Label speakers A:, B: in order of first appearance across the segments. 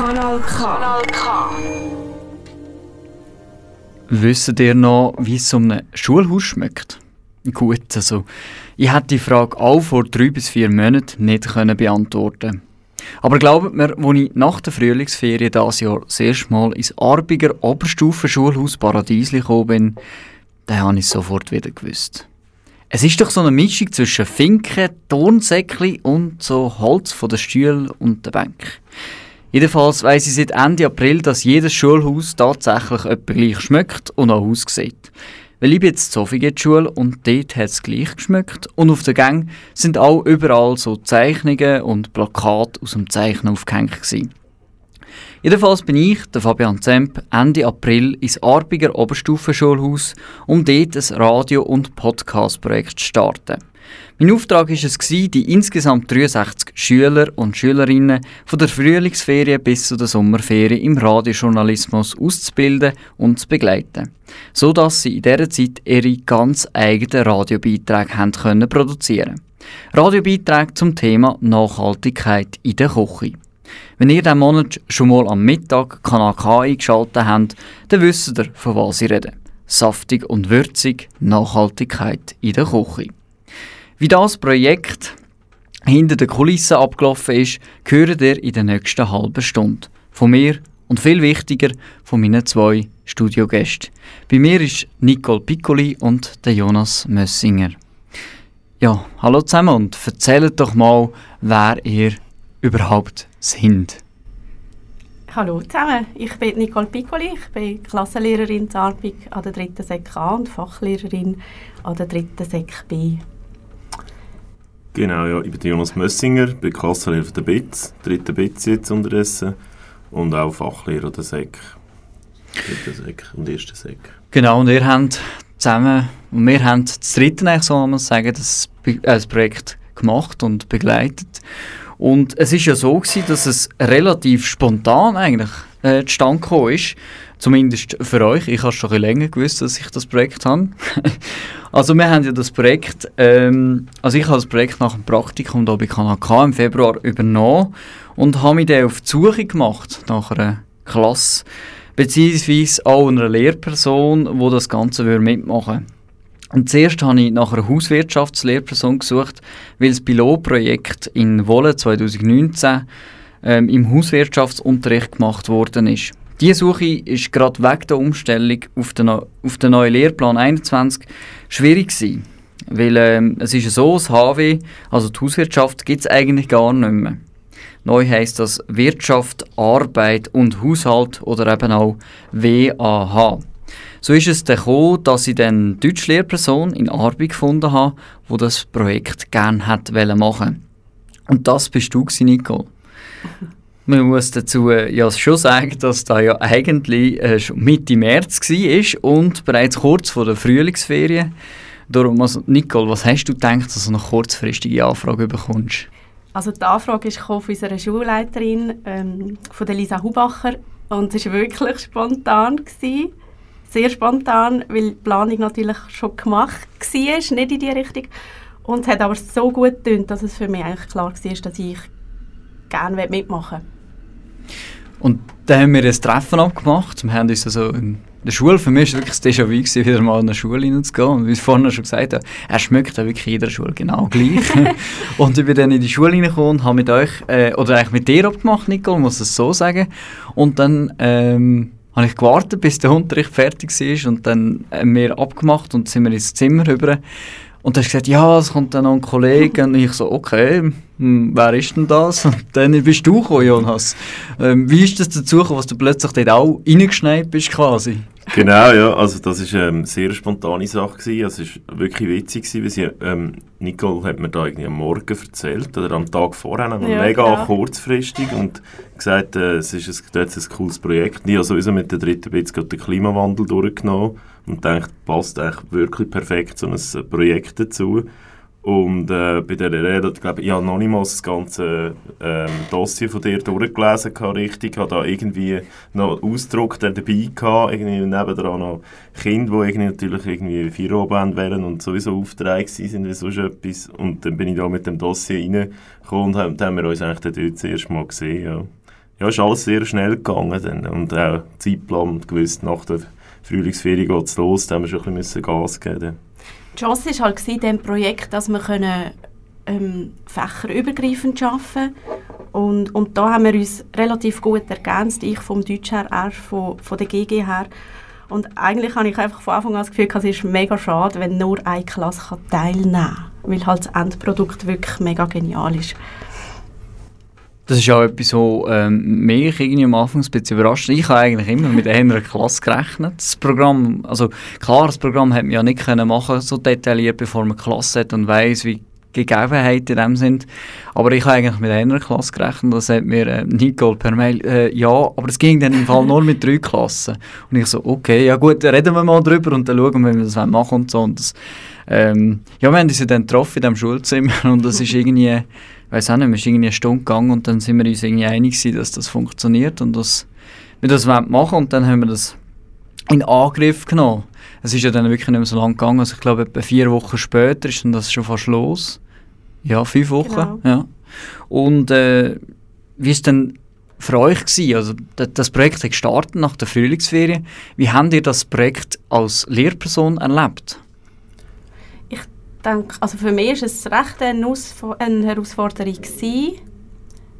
A: Kanal K. Kanal K.
B: Wisst ihr noch, wie es so einem Schulhaus schmeckt? Gut, also ich hätte die Frage auch vor drei bis vier Monaten nicht können beantworten Aber glaubt mir, als ich nach der Frühlingsferien dieses Jahr das erste Mal ins Arbiger Oberstufenschulhaus Paradiesli gekommen bin, dann habe ich es sofort wieder gewusst. Es ist doch so eine Mischung zwischen Finken, Tonsäckli und so Holz von der Stühle und der Bank. Jedenfalls weiss ich seit Ende April, dass jedes Schulhaus tatsächlich etwa gleich schmeckt und auch aussieht. Weil ich bin jetzt in Sophie Schule und dort hat es gleich geschmeckt und auf der Gang sind auch überall so Zeichnungen und Plakate aus dem Zeichnen aufgehängt gewesen. Jedenfalls bin ich, der Fabian Zemp, Ende April ins Arbiger Oberstufenschulhaus, um dort ein Radio- und Podcast-Projekt zu starten. Mein Auftrag war es, die insgesamt 63 Schüler und Schülerinnen von der Frühlingsferien bis zu der Sommerferien im Radiojournalismus auszubilden und zu begleiten, so dass sie in dieser Zeit ihre ganz eigenen Radiobeiträge haben können produzieren. Radiobeiträge zum Thema Nachhaltigkeit in der Küche. Wenn ihr diesen Monat schon mal am Mittag Kanal K eingeschaltet habt, dann wisst ihr, von was ich rede. Saftig und würzig, Nachhaltigkeit in der Küche. Wie das Projekt hinter den Kulissen abgelaufen ist, hört ihr in der nächsten halben Stunde. Von mir und viel wichtiger von meinen zwei Studiogästen. Bei mir ist Nicole Piccoli und der Jonas Mössinger. Ja, hallo zusammen und erzählt doch mal, wer ihr überhaupt sind.
C: Hallo zusammen, ich bin Nicole Piccoli, ich bin Klassenlehrerin in Arbig an der 3. Sek A und Fachlehrerin an der 3. Sek B.
D: Genau, ja, ich bin Jonas Mössinger, bin Klassenlehrer der BITS, dritte BITS jetzt unterdessen und auch Fachlehrer der SEC. Dritte SEC und erste SEC.
B: Genau, und ihr habt zusammen, und wir haben das dritte eigentlich so man sagen, das, äh, das Projekt gemacht und begleitet. Und es ist ja so gewesen, dass es relativ spontan eigentlich äh, zustande gekommen ist. Zumindest für euch. Ich habe schon länger gewusst, dass ich das Projekt habe. also wir haben ja das Projekt, ähm, also ich habe das Projekt nach dem Praktikum hier bei Kanal K im Februar übernommen und habe mich dann auf die Suche gemacht nach einer Klasse, beziehungsweise auch einer Lehrperson, die das Ganze mitmachen würde. Und zuerst habe ich nach einer Hauswirtschaftslehrperson gesucht, weil das Pilotprojekt in Wolle 2019 ähm, im Hauswirtschaftsunterricht gemacht worden ist. Diese Suche ist gerade wegen der Umstellung auf den, auf den neuen Lehrplan 21 schwierig gewesen. Weil ähm, es ist so, das HW, also die Hauswirtschaft, gibt es eigentlich gar nicht mehr. Neu heisst das Wirtschaft, Arbeit und Haushalt oder eben auch WAH. So ist es dann gekommen, dass ich dann eine Deutschlehrperson in Arbeit gefunden habe, die das Projekt gerne machen Und das bist du, Nicole. Man muss dazu äh, ja schon sagen, dass da ja eigentlich äh, schon Mitte März war und bereits kurz vor der Frühlingsferien. Darum, also Nicole, was hast du gedacht, dass du eine kurzfristige Anfrage bekommst?
C: Also die Anfrage ist von unserer Schulleiterin, ähm, von Lisa Hubacher und es war wirklich spontan. Gewesen. Sehr spontan, weil die Planung natürlich schon gemacht war, nicht in die Richtung. Und es hat aber so gut getönt, dass es für mich eigentlich klar war, dass ich gerne mitmachen will.
B: Und dann haben wir ein Treffen abgemacht. Wir haben uns also in der Schule, für mich war es wirklich das Déjà-vu, wieder mal in eine Schule hineinzugehen. Und wie ich vorhin schon gesagt habe, er schmeckt ja wirklich in jeder Schule genau gleich. und ich bin dann in die Schule hineingekommen und habe mit euch, äh, oder eigentlich mit dir abgemacht, Nicole, muss es so sagen. Und dann ähm, habe ich gewartet, bis der Unterricht fertig war und dann haben wir abgemacht und sind wir ins Zimmer rüber. Und dann hast du gesagt, ja, es kommt dann noch ein Kollege. Und ich so, okay, hm, wer ist denn das? Und dann bist du gekommen, Jonas. Ähm, wie ist das dazu gekommen, dass du plötzlich dort auch reingeschneit bist quasi?
D: Genau, ja, also das war ähm, eine sehr spontane Sache. Gewesen. Also es war wirklich witzig, gewesen, weil sie, ähm, Nicole hat mir da irgendwie am Morgen erzählt, oder am Tag vorher, ja, mega genau. kurzfristig und gesagt, äh, es ist ein, jetzt ein cooles Projekt. Ich habe sowieso mit der dritten Bits den Klimawandel durchgenommen und denkt, passt eigentlich wirklich perfekt so ein Projekt dazu. Und äh, bei dieser Rede, ich glaube, ich habe noch nicht mal das ganze ähm, Dossier von dir durchgelesen, richtig. Ich habe da irgendwie noch Ausdruck dabei gehabt, irgendwie nebendran noch Kinder, die irgendwie natürlich irgendwie vier oben wären und sowieso Aufträge sind wie sonst etwas. Und dann bin ich da mit dem Dossier reingekommen und haben, haben wir uns eigentlich dort das erste Mal gesehen, ja. ja, ist alles sehr schnell gegangen dann. und auch Zeitplan gewusst, nach der Frühlingsferien geht es los, da haben wir schon ein bisschen Gas geben.
C: Die Chance war halt in diesem Projekt, dass wir können, ähm, fächerübergreifend arbeiten und, und da haben wir uns relativ gut ergänzt, ich vom Deutsch her, er von, von der GG her. Und eigentlich habe ich einfach von Anfang an das Gefühl, es ist mega schade, wenn nur eine Klasse teilnehmen kann, weil halt das Endprodukt wirklich mega genial ist.
B: Das ist auch etwas, was ähm, mich irgendwie am Anfang ein bisschen überrascht. Ich habe eigentlich immer mit einer Klasse gerechnet. Das Programm, also klar, das Programm hätte man ja nicht können machen so detailliert, bevor man Klasse hat und weiß, wie Gegebenheiten dem sind. Aber ich habe eigentlich mit einer Klasse gerechnet. Das hat mir äh, Nicole per Mail, äh, ja, aber es ging dann im Fall nur mit drei Klassen. Und ich so, okay, ja gut, reden wir mal drüber und dann schauen wir, wie wir das machen und so. Und das, ähm, ja, wir haben uns dann getroffen in diesem Schulzimmer und das ist irgendwie weiß auch nicht, wir sind irgendwie eine Stunde gegangen und dann sind wir uns irgendwie einig gewesen, dass das funktioniert und dass wir das machen und dann haben wir das in Angriff genommen. Es ist ja dann wirklich nicht mehr so lange gegangen, also ich glaube etwa vier Wochen später ist dann das schon fast los. Ja, fünf Wochen, genau. ja. Und äh, wie ist denn für euch gewesen? Also das Projekt hat gestartet nach der Frühlingsferien. Wie habt ihr das Projekt als Lehrperson erlebt?
C: Denke, also für mich war es recht eine, Herausforderung,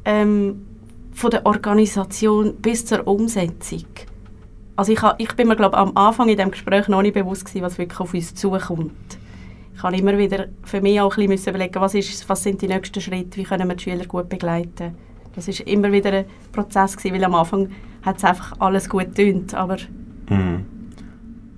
C: ähm, von der Organisation bis zur Umsetzung. Also ich, ich bin mir glaube am Anfang in dem Gespräch noch nicht bewusst gewesen, was wirklich auf uns zukommt. Ich habe immer wieder für mich auch ein bisschen überlegen, was, ist, was sind die nächsten Schritte, wie können wir die Schüler gut begleiten. Das ist immer wieder ein Prozess gewesen, weil am Anfang hat es einfach alles gut getönt, aber
D: mhm.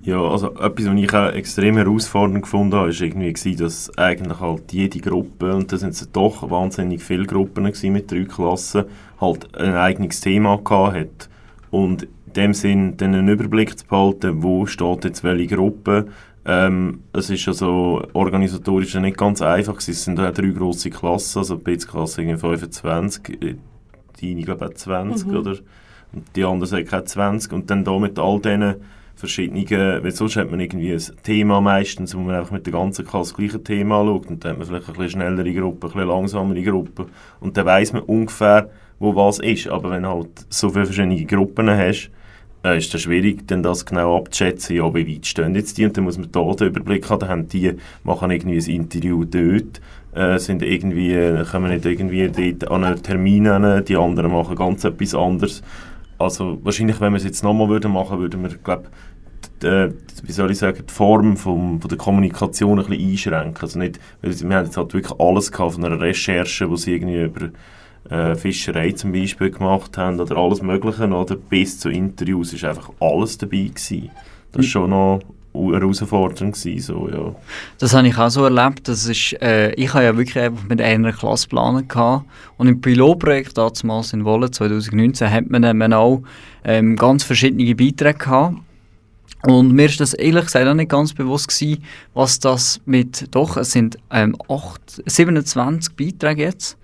D: Ja, also etwas, was ich auch extrem herausfordernd gefunden habe, war irgendwie, dass eigentlich halt jede Gruppe, und da sind es doch wahnsinnig viele Gruppen mit drei Klassen, halt ein eigenes Thema gehabt hat. Und in dem Sinn dann einen Überblick zu behalten, wo steht jetzt welche Gruppe. Ähm, es ist also organisatorisch nicht ganz einfach. Es sind auch drei grosse Klassen, also die BZ-Klasse 25, äh, die ich glaube auch 20, mhm. oder? Und die anderen sagen auch 20. Und dann da mit all diesen verschiedene, weil sonst hat man irgendwie ein Thema meistens, wo man einfach mit der ganzen Klasse das gleiche Thema anschaut und dann hat man vielleicht eine schnellere Gruppe, ein bisschen langsamere Gruppe und dann weiß man ungefähr, wo was ist, aber wenn du halt so viele verschiedene Gruppen hast, äh, ist es schwierig, dann das genau abzuschätzen, ja, wie weit stehen jetzt die? Und dann muss man da den Überblick haben, dann haben die, machen irgendwie ein Interview dort, äh, sind irgendwie, kommen nicht irgendwie dort an einen Termin hin, die anderen machen ganz etwas anderes. Also wahrscheinlich, wenn wir es jetzt nochmal würden machen, würden wir, glaube wie soll ich sagen, die Form vom, von der Kommunikation ein bisschen einschränken. Also nicht, wir haben jetzt halt wirklich alles gehabt, von einer Recherche, wo sie irgendwie über äh, Fischerei zum Beispiel gemacht haben oder alles Mögliche, oder bis zu Interviews ist einfach alles dabei gewesen. Das ist schon noch herausfordernd gewesen, so, ja.
B: Das habe ich auch so erlebt. Das ist, äh, ich habe ja wirklich einfach mit einer Klasse planen und im Pilotprojekt damals in Wolle 2019 hat man dann auch ähm, ganz verschiedene Beiträge gehabt. Und mir ist das ehrlich gesagt auch nicht ganz bewusst gewesen, was das mit, doch, es sind ähm, 8, 27 Beiträge jetzt,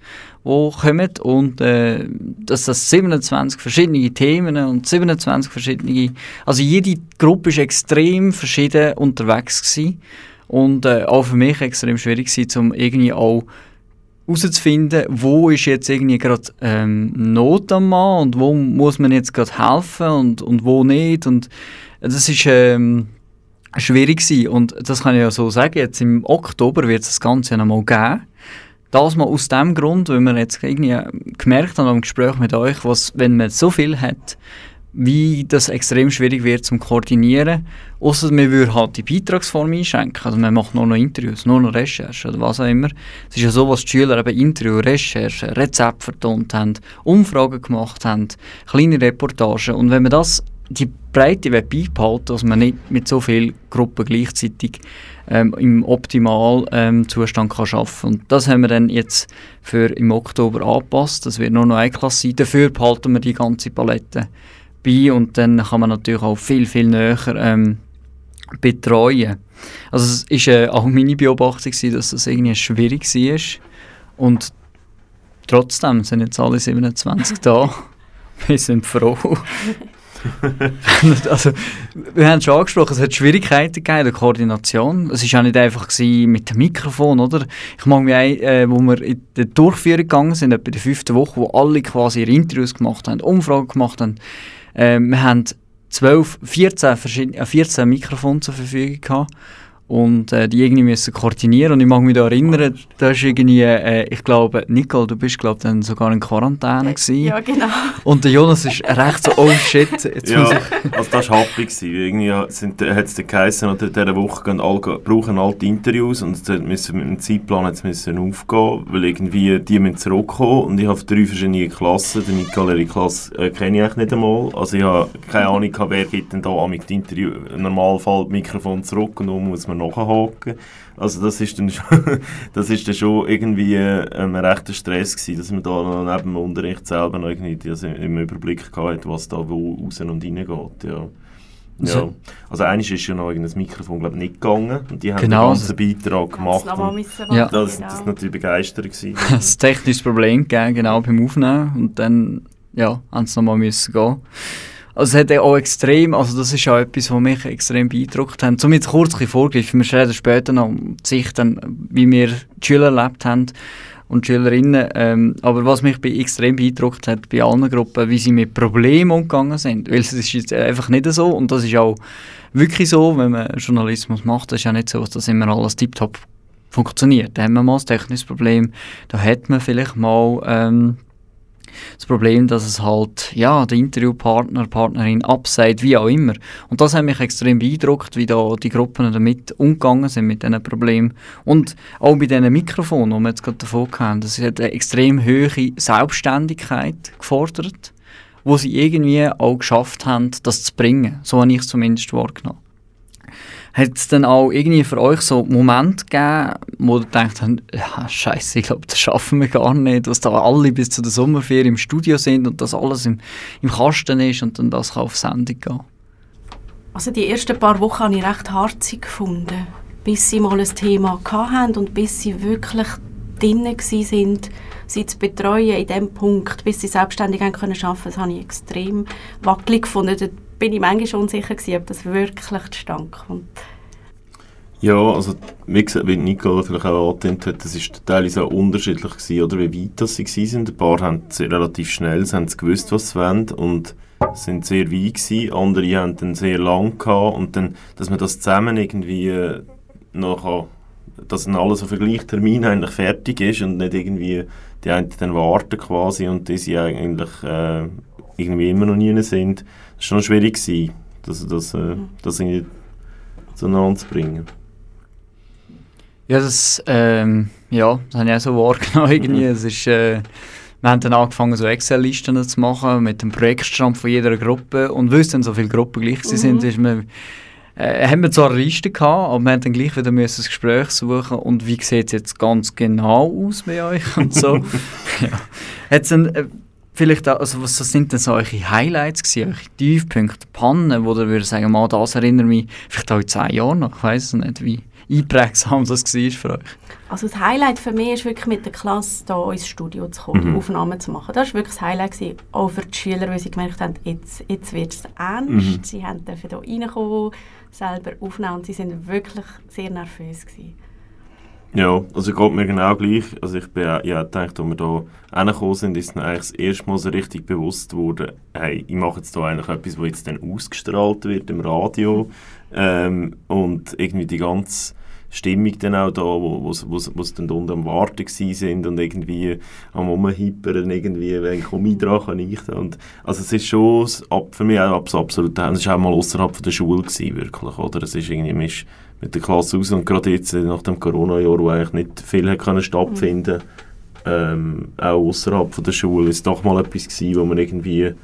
B: die kommen und äh, dass das 27 verschiedene Themen und 27 verschiedene, also jede Gruppe ist extrem verschieden unterwegs gewesen und äh, auch für mich extrem schwierig gewesen, um irgendwie auch herauszufinden, wo ist jetzt irgendwie gerade ähm, Not am Mann und wo muss man jetzt gerade helfen und, und wo nicht und das ist ähm, schwierig gewesen. und das kann ich ja so sagen, jetzt im Oktober wird es das Ganze noch mal geben das mal aus dem Grund, weil wir jetzt irgendwie gemerkt haben im Gespräch mit euch, was, wenn man so viel hat, wie das extrem schwierig wird zum Koordinieren. Außer man würde halt die Beitragsform einschränken. Also man macht nur noch Interviews, nur noch Recherche oder was auch immer. Es ist ja so, was die Schüler eben Interview, Recherche, Rezepte vertont haben, Umfragen gemacht haben, kleine Reportagen. Und wenn man das, die Breite beibehalten dass man nicht mit so vielen Gruppen gleichzeitig ähm, im optimalen ähm, Zustand kann arbeiten Und das haben wir dann jetzt für im Oktober angepasst. Das wird nur noch eine Klasse sein. Dafür behalten wir die ganze Palette bei und dann kann man natürlich auch viel, viel näher ähm, betreuen. Also es war äh, auch meine Beobachtung, gewesen, dass das irgendwie schwierig war. Und trotzdem sind jetzt alle 27 da. Wir sind froh. also, wir haben es schon angesprochen, es hat Schwierigkeiten gegeben in der Koordination. Es war auch nicht einfach mit dem Mikrofon, oder? Ich mag mich ein, äh, wo wir in die Durchführung gegangen sind, etwa in der fünften Woche, wo alle quasi ihre Interviews gemacht haben, Umfragen gemacht haben. Äh, wir haben 12, 14, 14 Mikrofone zur Verfügung gehabt und äh, die irgendwie müssen koordinieren und ich mag mich da erinnern, da ist irgendwie, äh, ich glaube, Nicole, du bist glaube dann sogar in Quarantäne gewesen.
C: Ja, genau.
B: Und der Jonas ist recht so, oh shit,
D: jetzt ja, muss ich... also das war happy gewesen. Irgendwie hat es geheißen, oder in dieser Woche gehen alle, brauchen alle die Interviews und müssen mit dem Zeitplan jetzt müssen aufgehen, weil irgendwie die müssen zurückkommen und ich habe drei verschiedene Klassen, die Nicole ihre Klasse äh, kenne ich eigentlich nicht einmal, also ich habe keine Ahnung, wer gibt denn da mit Interview, im Normalfall das Mikrofon zurück und dann muss man nachhaken. Also das ist dann schon, das ist dann schon irgendwie ähm, ein rechter Stress gewesen, dass man da neben dem Unterricht selber noch irgendwie also im Überblick hatte, was da wo raus und rein geht, ja. Ja. Also eigentlich ist ja noch ein Mikrofon glaub, nicht gegangen und die haben genau. den ganzen Beitrag gemacht.
B: Ja.
D: Das, genau. das war natürlich begeistert. Gewesen.
B: das technische Problem gegeben, genau beim Aufnehmen und dann ja, haben sie nochmal müssen gehen. Also es hat auch extrem, also das ist auch etwas, was mich extrem beeindruckt hat. Um jetzt kurz vorgreifen, wir reden später noch um die Sicht, dann, wie wir die Schüler erlebt haben und Schülerinnen. Ähm, aber was mich extrem beeindruckt hat bei allen Gruppen, wie sie mit Problemen umgegangen sind. Weil es ist jetzt einfach nicht so und das ist auch wirklich so, wenn man Journalismus macht, das ist ja nicht so, dass immer alles tiptop funktioniert. Da haben wir mal ein technisches Problem, da hat man vielleicht mal... Ähm, das Problem, dass es halt, ja, der Interviewpartner, Partnerin abseit, wie auch immer. Und das hat mich extrem beeindruckt, wie da die Gruppen damit umgegangen sind mit diesen Problemen. Und auch bei diesen Mikrofonen, die wir jetzt gerade davon haben, das hat eine extrem hohe Selbstständigkeit gefordert, wo sie irgendwie auch geschafft haben, das zu bringen. So habe ich es zumindest wahrgenommen. Hat es dann auch irgendwie für euch so Momente gegeben, wo ihr denkt, ja, scheiße, ich glaube, das schaffen wir gar nicht, dass da alle bis zu der Sommerferien im Studio sind und dass alles im, im Kasten ist und dann das auf Sendung gehen?
C: Also die ersten paar Wochen habe ich recht harzig gefunden, bis sie mal ein Thema hatten und bis sie wirklich drinnen waren, sie zu betreuen in dem Punkt, bis sie selbstständig arbeiten können. Das habe ich extrem wackelig gefunden bin ich manchmal unsicher gewesen, ob das wirklich zustande kommt.
D: Ja, also wie, gesagt, wie Nicole vielleicht auch angetönt hat, das ist teilweise auch unterschiedlich gewesen, oder wie weit das sie waren. Ein paar haben relativ schnell haben sie gewusst, was sie wollen und sind sehr weit gewesen. Andere haben dann sehr lang gehabt und dann, dass man das zusammen irgendwie äh, noch dass dann alles auf den gleichen Termin eigentlich fertig ist und nicht irgendwie die einen dann warten quasi und die sie eigentlich äh, irgendwie immer noch nie sind war schon schwierig, gewesen, das, das, äh, mhm. das irgendwie zueinander zu bringen.
B: Ja, das, ähm, ja, das habe ich auch so wahrgenommen. Irgendwie. Mhm. Es ist, äh, wir haben dann angefangen, so Excel-Listen zu machen mit dem Projektstrand von jeder Gruppe. Und weil es dann so viele Gruppen gleich mhm. sind, ist man, äh, haben wir zwar eine Liste gehabt, aber wir haben dann gleich wieder müssen ein Gespräch suchen und wie sieht es jetzt ganz genau aus bei euch und so. ja. Hat's dann, äh, vielleicht, also was sind denn so eure Highlights gewesen, eure Tiefpunkte, Pannen, wo ihr würdet sagen, mal, das erinnert mich vielleicht auch in zehn Jahren noch, ich weiß es nicht, wie einprägsam das war für euch?
C: Also das Highlight für mich ist wirklich mit der Klasse hier ins Studio zu kommen, mhm. Aufnahmen zu machen. Das war wirklich das Highlight, gewesen, auch für die Schüler, weil sie gemerkt haben, jetzt, jetzt wird es ernst. Mhm. Sie dürfen hier reinkommen, selber aufnehmen und sie waren wirklich sehr nervös. Gewesen.
D: Ja, also geht mir genau gleich. Also ich bin ja gedacht, als wir hier hergekommen sind, ist mir eigentlich das erste Mal so richtig bewusst geworden, hey, ich mache jetzt hier eigentlich etwas, was jetzt dann ausgestrahlt wird im Radio ähm, und irgendwie die ganze Stimmung dann auch da, wo, wo, wo, wo sie dann unten am Warten sind und irgendwie am Rumhippern irgendwie, wenn komm ich dran, kann ich da. Und, also es ist schon für mich auch absolut, es war auch mal außerhalb der Schule gewesen, wirklich, oder? Es ist irgendwie, mit der Klasse aus und gerade jetzt äh, nach dem Corona-Jahr, wo eigentlich nicht viel hat können stattfinden mhm. ähm, auch außerhalb der Schule, ist doch mal etwas gewesen, wo man irgendwie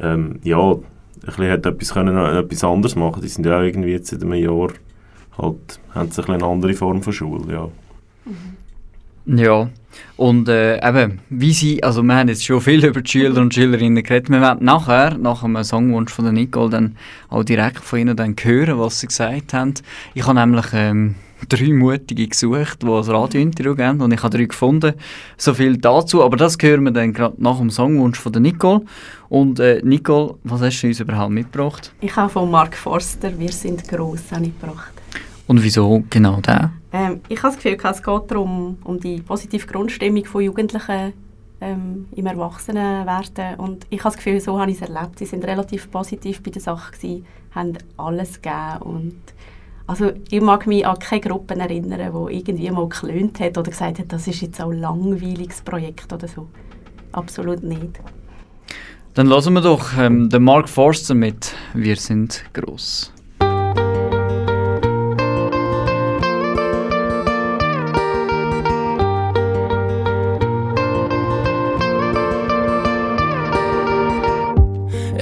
D: ähm, ja, ein bisschen hat etwas, können, etwas anderes machen Die sind ja auch irgendwie jetzt in einem Jahr halt, haben sie ein eine andere Form von Schule, ja.
B: Mhm. Ja, und äh, eben, wie sie, also wir haben jetzt schon viel über die Schüler und Schülerinnen geredet, wir werden nachher, nach einem Songwunsch von der Nicole, dann auch direkt von ihnen dann hören, was sie gesagt haben. Ich habe nämlich ähm, drei Mutige gesucht, die ein Radiointerview geben und ich habe drei gefunden. So viel dazu, aber das hören wir dann gerade nach dem Songwunsch von der Nicole. Und äh, Nicole, was hast du uns überhaupt mitgebracht?
C: Ich habe von Mark Forster «Wir sind gross» mitgebracht.
B: Und wieso genau der?
C: Ähm, ich habe das Gefühl, es geht darum, um die positive Grundstimmung von Jugendlichen ähm, im Erwachsenenwerden. Und ich habe das Gefühl, so habe ich es erlebt. Sie sind relativ positiv bei der Sache gewesen, haben alles gegeben und also ich mag mich an keine Gruppen erinnern, wo irgendwie mal geklönt hat oder gesagt hat, das ist jetzt ein langweiliges Projekt oder so. Absolut nicht.
B: Dann lassen wir doch ähm, den Mark Forster mit «Wir sind groß».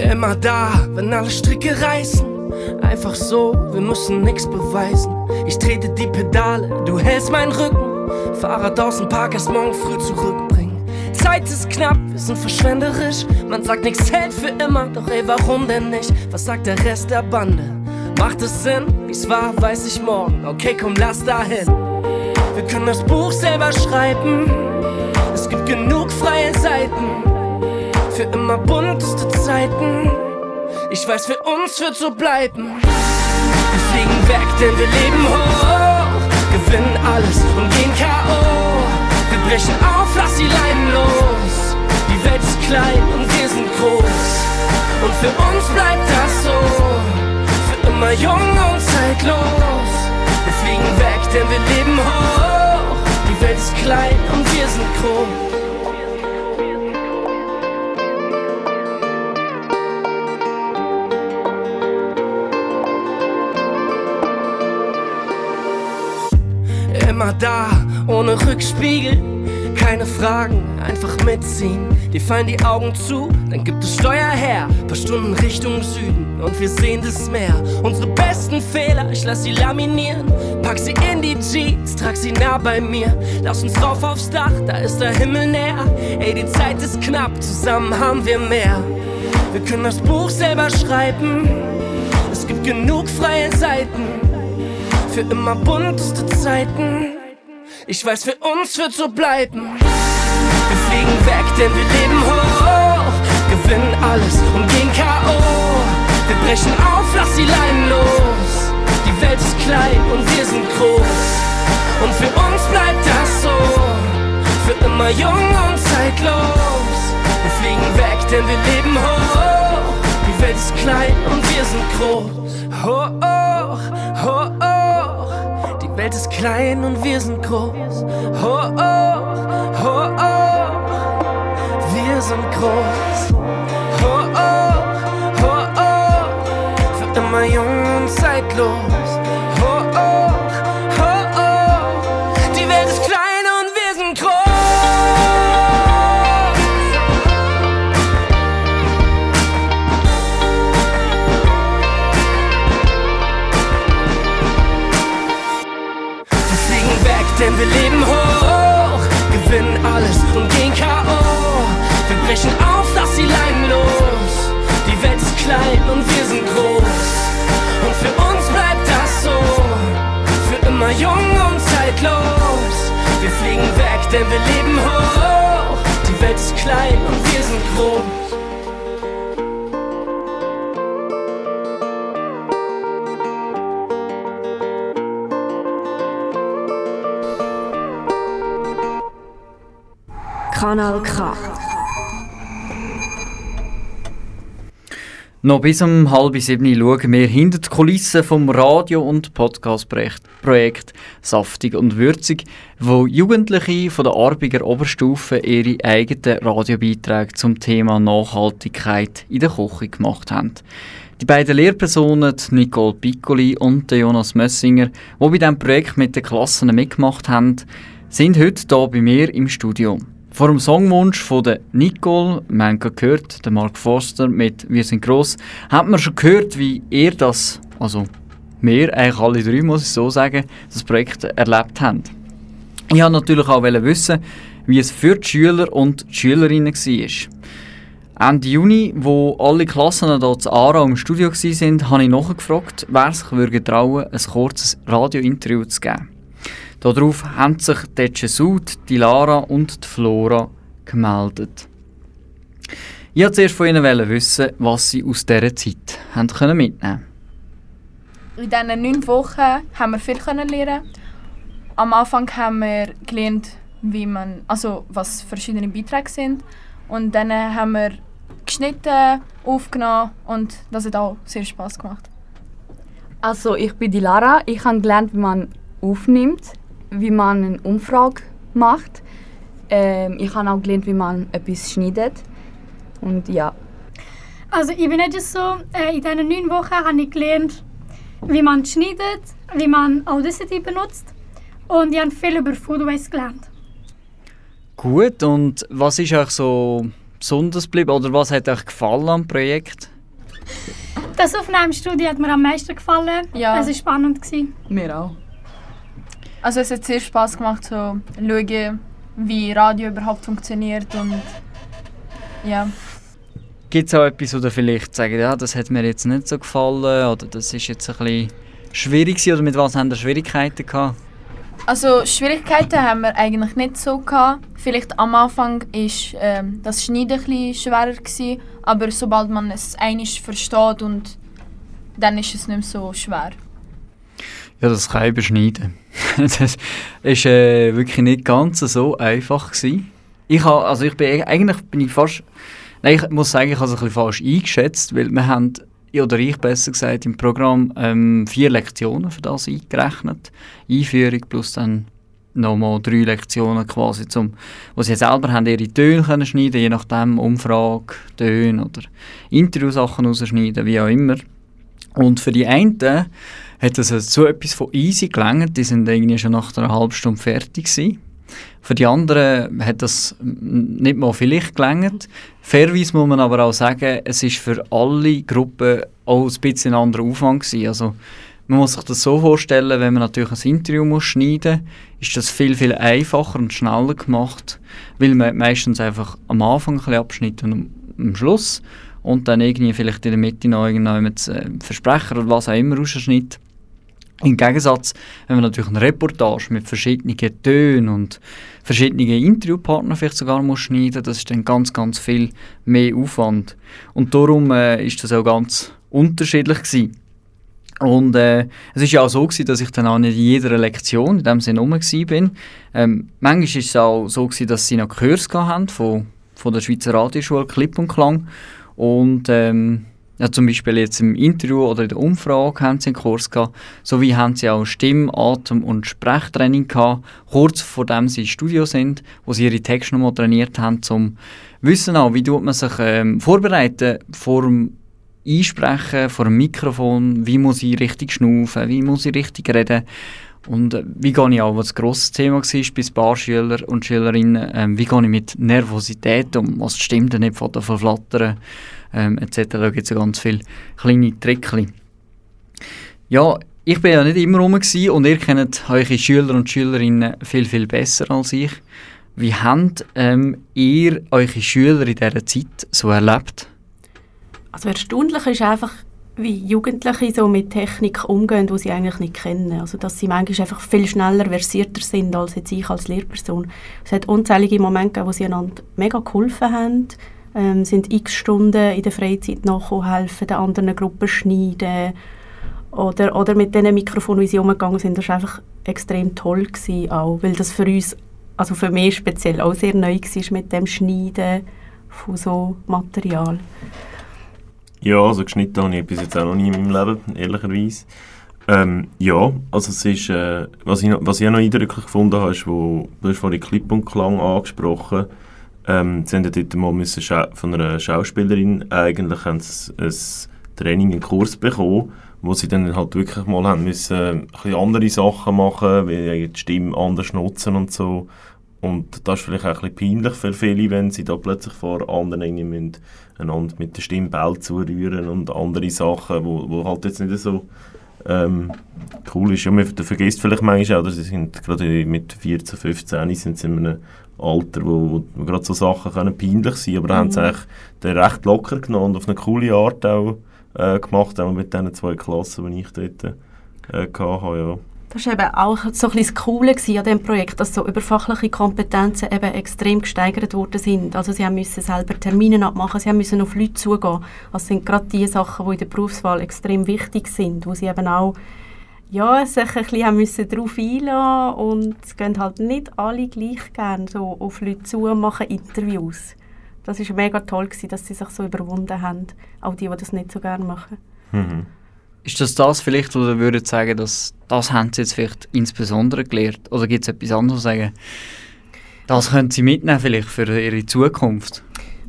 E: Immer da, wenn alle Stricke reißen. Einfach so, wir müssen nichts beweisen. Ich trete die Pedale, du hältst meinen Rücken. Fahrrad aus dem Park erst morgen früh zurückbringen. Zeit ist knapp, wir sind verschwenderisch. Man sagt, nichts hält für immer, doch ey, warum denn nicht? Was sagt der Rest der Bande? Macht es Sinn? Wie's war, weiß ich morgen. Okay, komm, lass dahin. Wir können das Buch selber schreiben. Es gibt genug freie Seiten für immer bunteste Zeiten. Ich weiß, für uns wird so bleiben. Wir fliegen weg, denn wir leben hoch, gewinnen alles und gehen K.O. Wir brechen auf, lass die Leinen los. Die Welt ist klein und wir sind groß. Und für uns bleibt das so, für immer jung und zeitlos. Wir fliegen weg, denn wir leben hoch. Die Welt ist klein und wir sind groß. Da, ohne Rückspiegel. Keine Fragen, einfach mitziehen. Dir fallen die Augen zu, dann gibt es Steuer her. Paar Stunden Richtung Süden und wir sehen das Meer. Unsere besten Fehler, ich lass sie laminieren. Pack sie in die Jeans, trag sie nah bei mir. Lass uns rauf aufs Dach, da ist der Himmel näher. Ey, die Zeit ist knapp, zusammen haben wir mehr. Wir können das Buch selber schreiben. Es gibt genug freie Seiten für immer bunteste Zeiten. Ich weiß, für uns wird so bleiben. Wir fliegen weg, denn wir leben hoch, gewinnen alles und gehen K.O. Wir brechen auf, lass die Leinen los. Die Welt ist klein und wir sind groß. Und für uns bleibt das so, für immer jung und zeitlos. Wir fliegen weg, denn wir leben hoch. Die Welt ist klein und wir sind groß. Hoch. Welt ist klein und wir sind groß. Oh, oh, oh, oh, wir sind groß. Oh, oh, oh, oh, für immer jung und zeitlos. Denn wir leben hoch. Die Welt ist klein und wir sind groß.
A: Kanal K.
B: Noch bis um halb sieben schauen wir hinter die Kulissen vom Radio- und Podcast-Projekt «Saftig und Würzig», wo Jugendliche von der Arbiger Oberstufe ihre eigenen Radiobeiträge zum Thema Nachhaltigkeit in der Küche gemacht haben. Die beiden Lehrpersonen, Nicole Piccoli und Jonas Mössinger, die bei diesem Projekt mit den Klassen mitgemacht haben, sind heute hier bei mir im Studio. Vor dem Songwunsch von der Nicole, wir haben gehört, der Mark Forster mit «Wir sind gross», hat man schon gehört, wie ihr das, also wir, eigentlich alle drei, muss ich so sagen, das Projekt erlebt haben. Ich wollte natürlich auch wissen, wie es für die Schüler und die Schülerinnen war. Ende Juni, wo alle Klassen hier zu ARA im Studio waren, habe ich nachgefragt, wer sich würde trauen ein kurzes Radiointerview zu geben. Darauf haben sich die Jesud, die Lara und die Flora gemeldet. Ich wollte zuerst von ihnen wissen, was sie aus dieser Zeit haben können mitnehmen
F: In diesen neun Wochen haben wir viel lernen. Am Anfang haben wir gelernt, wie man, also was verschiedene Beiträge sind. Und dann haben wir geschnitten, aufgenommen und das hat auch sehr Spaß gemacht.
G: Also ich bin die Lara. Ich habe gelernt, wie man aufnimmt, wie man eine Umfrage macht. Ähm, ich habe auch gelernt, wie man etwas schneidet. Und ja.
H: Also ich bin nicht so, äh, in diesen neun Wochen habe ich gelernt, wie man schneidet, wie man Audacity benutzt und ich habe viel über Food Waste gelernt.
B: Gut, und was ist euch so besonders geblieben oder was hat euch gefallen am Projekt?
H: Das Aufnahmestudio hat mir am meisten gefallen.
F: Ja.
H: Es war spannend. Gewesen.
G: Mir auch.
F: Also es hat sehr Spaß gemacht, so schauen, wie Radio überhaupt funktioniert und ja.
B: Gibt es auch etwas, wo ihr vielleicht sagt, ja, das hat mir jetzt nicht so gefallen oder das ist jetzt ein bisschen schwierig gewesen, oder mit was haben ihr Schwierigkeiten gehabt?
F: Also Schwierigkeiten haben wir eigentlich nicht so gehabt. Vielleicht am Anfang ist ähm, das Schneiden ein schwerer gewesen, aber sobald man es einig versteht und dann ist es nicht mehr so schwer.
B: Ja, das kann ich beschneiden. das ist äh, wirklich nicht ganz so einfach gewesen. Ich habe, also ich bin eigentlich bin ich fast, nein, ich muss sagen, ich habe es ein bisschen falsch eingeschätzt, weil wir haben oder ich besser gesagt, im Programm ähm, vier Lektionen für das eingerechnet. Einführung plus dann nochmal drei Lektionen quasi, zum, wo sie selber haben ihre Töne können schneiden je nachdem Umfrage, Töne oder Interviewsachen rausschneiden, wie auch immer. Und für die einen hat das so etwas von easy gelangt, die sind irgendwie schon nach einer halben Stunde fertig gewesen. Für die anderen hat das nicht mal vielleicht gelangt. Fairerweise muss man aber auch sagen, es ist für alle Gruppen auch ein bisschen ein anderer Aufwand gewesen. Also man muss sich das so vorstellen, wenn man natürlich ein Interview muss schneiden muss, ist das viel, viel einfacher und schneller gemacht, weil man meistens einfach am Anfang ein bisschen abschneidet und am Schluss und dann irgendwie vielleicht in der Mitte noch irgendjemand äh, Versprecher oder was auch immer rausschneidet. Im Gegensatz, wenn man natürlich eine Reportage mit verschiedenen Tönen und verschiedenen Interviewpartnern vielleicht sogar muss schneiden, das ist dann ganz, ganz viel mehr Aufwand. Und darum äh, ist das auch ganz unterschiedlich gewesen. Und äh, es ist ja auch so gewesen, dass ich dann auch nicht in jeder Lektion in dem Sinne rum bin. Ähm, manchmal ist es auch so gewesen, dass sie noch Kurs haben von, von der Schweizer Radioschule Clip und Klang. Und ähm, ja, zum Beispiel jetzt im Interview oder in der Umfrage haben sie einen Kurs gehabt, sowie haben sie auch Stimm-, Atem- und Sprechtraining gehabt, kurz vor dem sie im Studio sind, wo sie ihre Texte nochmal trainiert haben, zum Wissen auch, wie tut man sich ähm, vorbereiten vor dem Einsprechen, vor dem Mikrofon, wie muss ich richtig schnaufen, wie muss ich richtig reden und äh, wie gehe ich auch, was ein grosses Thema war bei ein paar Schüler und Schülerinnen, ähm, wie gehe ich mit Nervosität um, was stimmt nicht von Verflattern ähm, etc. Da gibt es ja ganz viele kleine Trickchen. Ja, ich bin ja nicht immer rum und ihr kennt eure Schüler und Schülerinnen viel, viel besser als ich. Wie habt ähm, ihr eure Schüler in dieser Zeit so erlebt?
C: Also erstaunlich ist einfach, wie Jugendliche so mit Technik umgehen, die sie eigentlich nicht kennen. Also dass sie manchmal einfach viel schneller versierter sind als jetzt ich als Lehrperson. Es hat unzählige Momente gegeben, wo sie einander mega geholfen haben, ähm, sind x Stunden in der Freizeit nachgekommen, helfen den anderen Gruppen schneiden oder, oder mit diesen Mikrofonen, wie sie umgegangen sind, das war einfach extrem toll gewesen auch, weil das für uns, also für mich speziell auch sehr neu war mit dem Schneiden von so Material.
D: Ja, also geschnitten habe ich bis jetzt auch noch nie in meinem Leben, ehrlicherweise. Ähm, ja, also es ist, äh, was, ich, was ich auch noch eindrücklich gefunden habe, ist, wo, du hast vorhin Clip und Klang angesprochen, ähm, sie haben ja dort mal müssen von einer Schauspielerin eigentlich ein, ein Training, einen Kurs bekommen, wo sie dann halt wirklich mal haben müssen, ein bisschen andere Sachen machen, wie die Stimme anders nutzen und so. Und das ist vielleicht auch ein bisschen peinlich für viele, wenn sie da plötzlich vor anderen irgendwie müssen, einander mit der Stimme Bell zurühren und andere Sachen, wo, wo halt jetzt nicht so ähm, cool ist. Ja, man vergisst vielleicht manchmal auch, dass sie sind gerade mit 14, 15 sind sie in einem Alter, wo, wo gerade so Sachen können peinlich sein aber mhm. haben sie eigentlich den recht locker genommen und auf eine coole Art auch äh, gemacht, auch mit diesen zwei Klassen, die ich dort äh, hatte. Ja.
C: Das war eben auch so ein das Coole an diesem Projekt, dass so überfachliche Kompetenzen eben extrem gesteigert worden sind. Also sie müssen selber Termine abmachen, sie müssen auf Leute zugehen. Das sind gerade die Sachen, die in der Berufswahl extrem wichtig sind, wo sie eben auch ja, sich ein bisschen müssen darauf einlassen und es gehen halt nicht alle gleich gerne so auf Leute zu und machen Interviews. Das war mega toll, gewesen, dass sie sich so überwunden haben, auch die, die das nicht so gerne machen. Mhm.
B: Ist das das vielleicht, wo ihr würdet sagen, dass das haben sie jetzt vielleicht insbesondere gelernt? Oder gibt es etwas anderes sagen? Das können sie mitnehmen vielleicht für ihre Zukunft?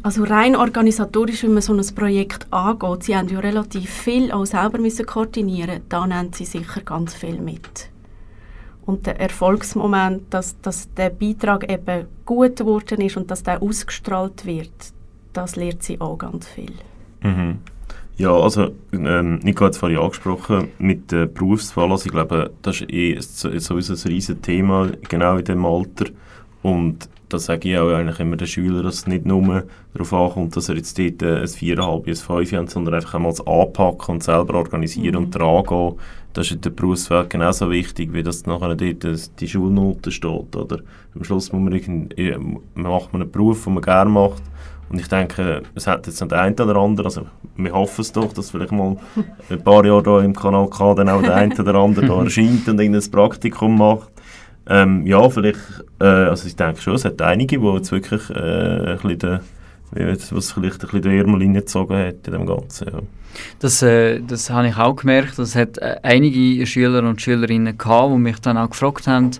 C: Also rein organisatorisch, wenn man so ein Projekt angeht, sie haben ja relativ viel auch selber müssen koordinieren, da nehmen sie sicher ganz viel mit. Und der Erfolgsmoment, dass, dass der Beitrag eben gut geworden ist und dass der ausgestrahlt wird, das lehrt sie auch ganz viel.
D: Mhm. Ja, also ähm, Nico hat es vorhin angesprochen mit der Berufswahl. Also ich glaube, das ist eh sowieso ein riesiges Thema, genau in diesem Alter. Und das sage ich auch eigentlich immer den Schülern, dass es nicht nur darauf ankommt, dass er jetzt dort ein 4,5 bis 5 haben, sondern einfach einmal das Anpacken und selber organisieren mhm. und dran gehen. Das ist in der Berufswelt genauso wichtig, wie dass nachher dort die Schulnote steht. Oder? Am Schluss muss man, macht man einen Beruf, den man gerne macht und ich denke, es hat jetzt nicht ein oder andere, also wir hoffen es doch, dass vielleicht mal ein paar Jahre hier im Kanal K dann auch der eine oder andere da erscheint und ein Praktikum macht. Ähm, ja, vielleicht, äh, also ich denke schon, es hat einige, die jetzt wirklich äh, ein bisschen den, was vielleicht ein bisschen den Ärmel reingezogen hat in dem Ganzen. Ja.
B: Das, äh, das habe ich auch gemerkt. Es hat äh, einige Schüler und Schülerinnen gehabt, die mich dann auch gefragt haben,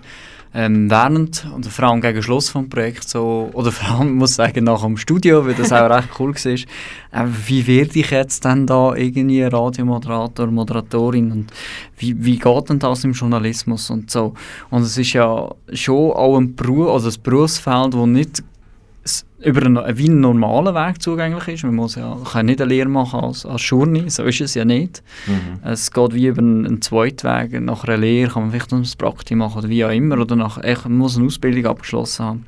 B: ähm, während und vor allem gegen Schluss des Projekts so, oder vor allem muss ich sagen nach dem Studio, weil das auch recht cool war, äh, wie werde ich jetzt denn da irgendwie Radiomoderator, Moderatorin und wie, wie geht denn das im Journalismus und so. Und es ist ja schon auch ein Beruf, also ein Berufsfeld, das nicht über einen, wie einen normalen Weg zugänglich ist. Man muss ja, kann nicht eine Lehre machen als, als Journey, so ist es ja nicht. Mhm. Es geht wie über einen, einen zweiten Weg. Nach einer Lehre kann man vielleicht noch ein Praktikum machen oder wie auch immer. Oder nach, man muss eine Ausbildung abgeschlossen haben.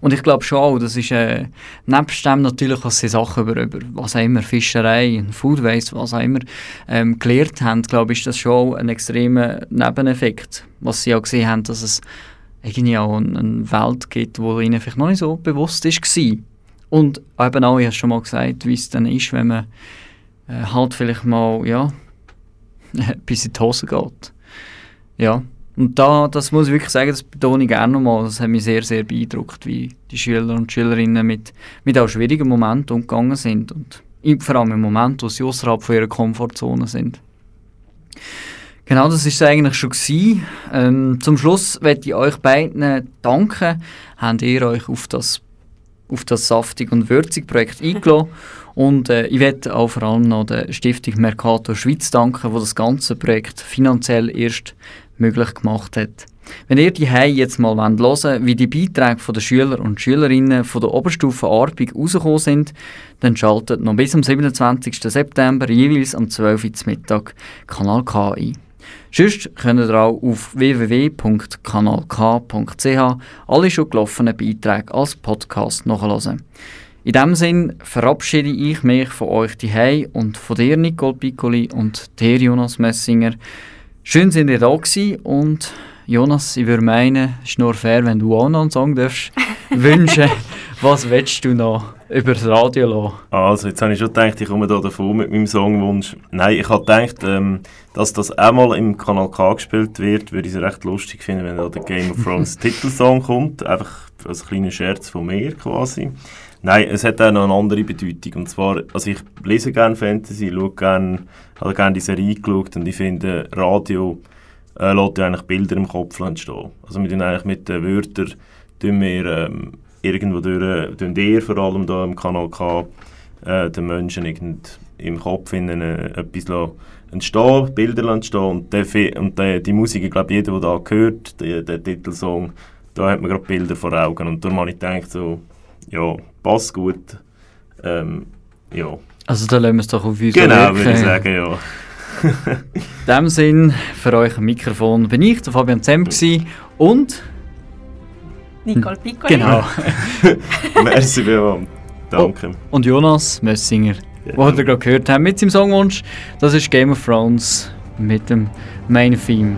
B: Und ich glaube schon auch, das ist äh, nebst dem natürlich, was sie Sachen über, über was auch immer, Fischerei, Food Waste, was auch immer, ähm, gelernt haben, glaube ich, ist das schon ein extremer Nebeneffekt, was sie auch gesehen haben, dass es irgendwie auch eine Welt gibt, die ihnen vielleicht noch nicht so bewusst war. Und eben auch, ich habe schon mal gesagt, wie es dann ist, wenn man äh, halt vielleicht mal, ja, bis in die Hose geht. Ja, und da, das muss ich wirklich sagen, das betone ich gerne nochmal, das hat mich sehr, sehr beeindruckt, wie die Schüler und Schülerinnen mit, mit auch schwierigen Momenten umgegangen sind und vor allem im Moment, wo sie außerhalb von ihrer Komfortzone sind. Genau, das ist es eigentlich schon Ähm, zum Schluss möchte ich euch beiden danken. Habt ihr euch auf das, auf das saftig und würzig Projekt eingeladen. Und äh, ich möchte auch vor allem noch der Stiftung Mercator Schweiz danken, die das ganze Projekt finanziell erst möglich gemacht hat. Wenn ihr die jetzt mal hören wollt, wie die Beiträge der Schüler und Schülerinnen von der Oberstufe Arbig rausgekommen sind, dann schaltet noch bis zum 27. September jeweils am 12. Uhr Mittag Kanal K ein. Sonst könnt ihr auch auf www.kanalk.ch alle schon gelaufenen Beiträge als Podcast nachhören. In diesem Sinn verabschiede ich mich von euch die und von dir, Nicole Piccoli, und dir, Jonas Messinger. Schön, dass ihr da gewesen und Jonas, ich würde meinen, es ist nur fair, wenn du auch noch einen Song darfst wünschen. Was willst du noch über das Radio lassen?
D: Also, jetzt habe ich schon gedacht, ich komme da davon mit meinem Songwunsch. Nein, ich habe gedacht, ähm, dass das einmal im Kanal K gespielt wird, würde ich es recht lustig finden, wenn da der Game of Thrones Titelsong kommt. Einfach als kleiner Scherz von mir quasi. Nein, es hat auch noch eine andere Bedeutung. Und zwar, also ich lese gerne Fantasy, schaue gerne, habe gerne die Serie geschaut und ich finde, Radio äh, lässt ja eigentlich Bilder im Kopf entstehen. Also wir tun eigentlich mit den Wörtern tun wir, ähm, irgendwo durch, tun ihr vor allem da im Kanal K äh, den Menschen irgend im Kopf in eine, etwas entstehen, Bilder entstehen. Und, der, und der, die Musik, ich glaube jeder, der da hört, der, der Titelsong, da hat man gerade Bilder vor Augen. Und darum habe ich gedacht so, ja, passt gut, ähm, ja.
B: Also da lassen wir es doch auf uns
D: Genau, würde ich sagen, ja.
B: In dem Sinn, für euch am Mikrofon bin ich, der Fabian Zemp und...
C: Nicole Piccoli.
B: Genau.
D: Merci vielmals. Danke.
B: Und Jonas Mössinger,
D: Genau.
B: den ihr gerade gehört habt mit seinem Songwunsch. Das ist Game of Thrones mit dem Main Theme.